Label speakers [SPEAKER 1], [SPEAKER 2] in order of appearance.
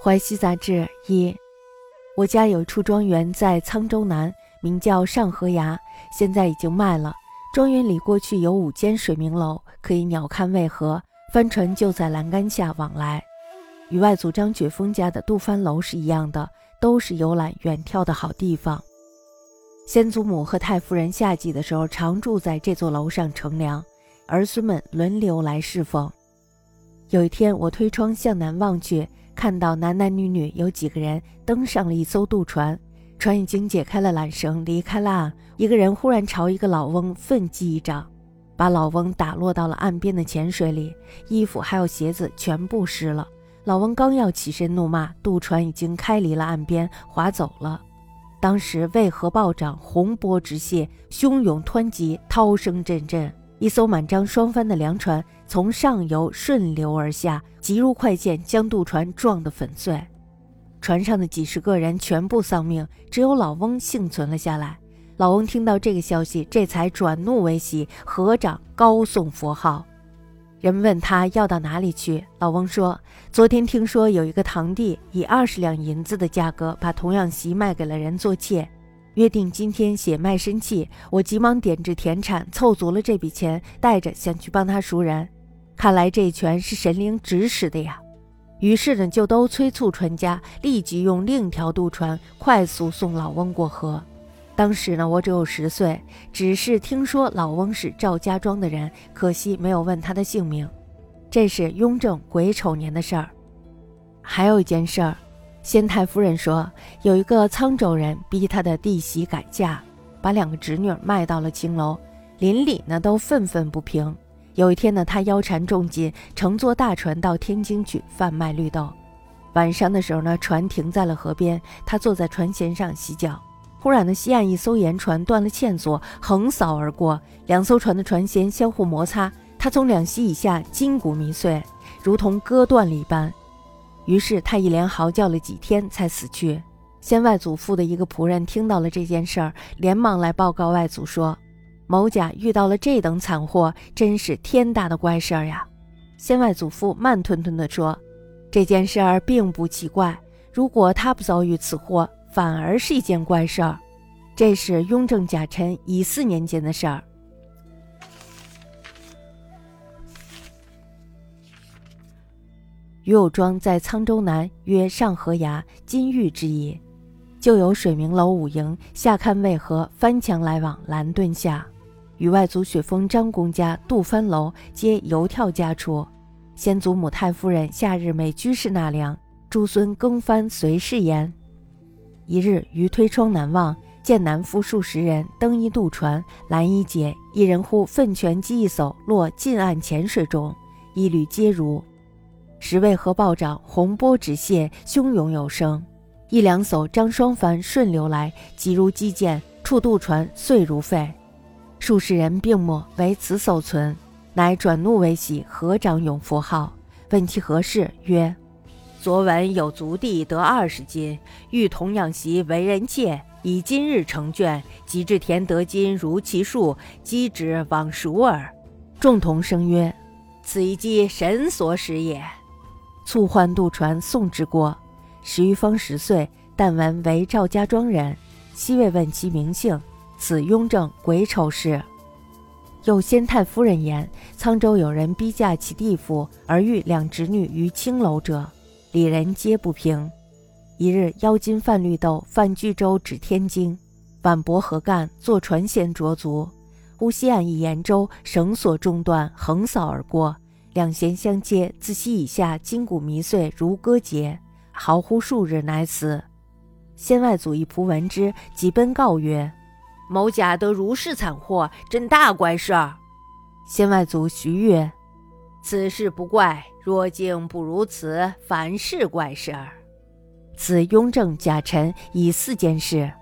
[SPEAKER 1] 淮西杂志一，我家有一处庄园在沧州南，名叫上河崖，现在已经卖了。庄园里过去有五间水明楼，可以鸟瞰渭河，帆船就在栏杆下往来。与外祖张觉峰家的杜帆楼是一样的，都是游览远眺的好地方。先祖母和太夫人夏季的时候常住在这座楼上乘凉，儿孙们轮流来侍奉。有一天，我推窗向南望去，看到男男女女有几个人登上了一艘渡船，船已经解开了缆绳，离开了岸。一个人忽然朝一个老翁奋击一掌，把老翁打落到了岸边的浅水里，衣服还有鞋子全部湿了。老翁刚要起身怒骂，渡船已经开离了岸边，划走了。当时渭河暴涨，洪波直泻，汹涌湍急，涛声阵阵。一艘满张双帆的粮船从上游顺流而下，急如快箭，将渡船撞得粉碎。船上的几十个人全部丧命，只有老翁幸存了下来。老翁听到这个消息，这才转怒为喜，合掌高颂佛号。人们问他要到哪里去，老翁说：“昨天听说有一个堂弟以二十两银子的价格把童养媳卖给了人做妾。”约定今天写卖身契，我急忙点制田产，凑足了这笔钱，带着想去帮他赎人。看来这全是神灵指使的呀。于是呢，就都催促船家立即用另一条渡船快速送老翁过河。当时呢，我只有十岁，只是听说老翁是赵家庄的人，可惜没有问他的姓名。这是雍正癸丑年的事儿。还有一件事儿。先太夫人说，有一个沧州人逼他的弟媳改嫁，把两个侄女卖到了青楼，邻里呢都愤愤不平。有一天呢，他腰缠重金，乘坐大船到天津去贩卖绿豆。晚上的时候呢，船停在了河边，他坐在船舷上洗脚。忽然呢，西岸一艘盐船断了线索，横扫而过，两艘船的船舷相互摩擦，他从两膝以下筋骨迷碎，如同割断了一般。于是他一连嚎叫了几天才死去。先外祖父的一个仆人听到了这件事儿，连忙来报告外祖说：“某甲遇到了这等惨祸，真是天大的怪事儿呀！”先外祖父慢吞吞地说：“这件事儿并不奇怪，如果他不遭遇此祸，反而是一件怪事儿。这是雍正甲辰乙巳年间的事儿。”于有庄在沧州南，曰上河崖，金玉之意，就有水明楼五营，下看渭河，翻墙来往，蓝墩下。与外祖雪峰张公家杜帆楼，皆游跳家处。先祖母太夫人夏日每居士纳凉，诸孙更帆随侍焉。一日，于推窗南望，见南夫数十人登一渡船，拦一节，一人忽奋拳击一艘，落近岸浅水中，一缕皆如。时渭河暴涨，洪波直泻，汹涌有声。一两艘张双帆顺流来，急如击剑，触渡船碎如废。数十人病没，唯此所存。乃转怒为喜，合掌咏佛号，问其何事，曰：“昨闻有族弟得二十金，欲同养媳为人妾，以今日成眷，及至田得金如其数，积之往熟耳。”众同声曰：“此一计神所使也。”促唤渡船送之过，十余方十岁，但闻为赵家庄人，悉未问其名姓。此雍正癸丑事。又先太夫人言，沧州有人逼嫁其弟妇，而遇两侄女于青楼者，里人皆不平。一日邀金贩绿豆，贩巨舟至天津，晚泊河干，坐船舷着足，忽西岸一盐舟绳索中断，横扫而过。两弦相接，自膝以下筋骨弥碎，如割节，嚎呼数日，乃死。先外祖一仆闻之，即奔告曰：“某甲得如是惨祸，真大怪事儿。”先外祖徐曰：“此事不怪，若竟不如此，凡事怪事儿。”此雍正甲辰以四件事。